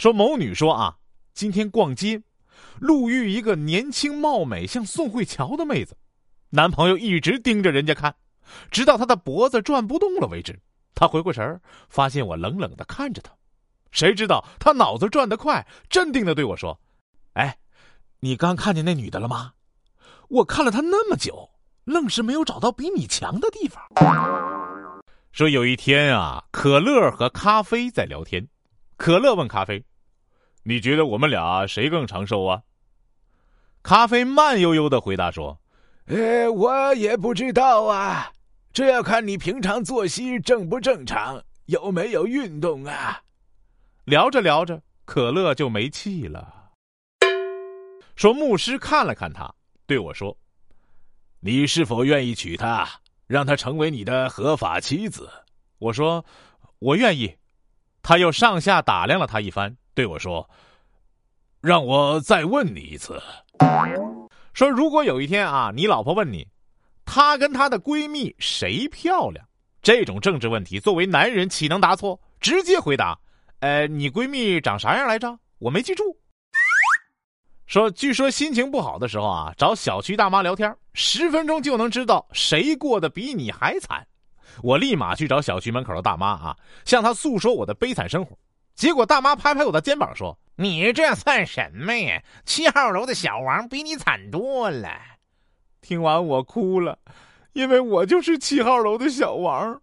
说某女说啊，今天逛街，路遇一个年轻貌美像宋慧乔的妹子，男朋友一直盯着人家看，直到她的脖子转不动了为止。她回过神儿，发现我冷冷的看着她，谁知道她脑子转得快，镇定的对我说：“哎，你刚看见那女的了吗？我看了她那么久。”愣是没有找到比你强的地方。说有一天啊，可乐和咖啡在聊天，可乐问咖啡：“你觉得我们俩谁更长寿啊？”咖啡慢悠悠的回答说：“呃，我也不知道啊，这要看你平常作息正不正常，有没有运动啊。”聊着聊着，可乐就没气了。说牧师看了看他，对我说。你是否愿意娶她，让她成为你的合法妻子？我说，我愿意。他又上下打量了他一番，对我说：“让我再问你一次，说如果有一天啊，你老婆问你，她跟她的闺蜜谁漂亮？这种政治问题，作为男人岂能答错？直接回答：呃，你闺蜜长啥样来着？我没记住。”说，据说心情不好的时候啊，找小区大妈聊天，十分钟就能知道谁过得比你还惨。我立马去找小区门口的大妈啊，向她诉说我的悲惨生活。结果大妈拍拍我的肩膀说：“你这算什么呀？七号楼的小王比你惨多了。”听完我哭了，因为我就是七号楼的小王。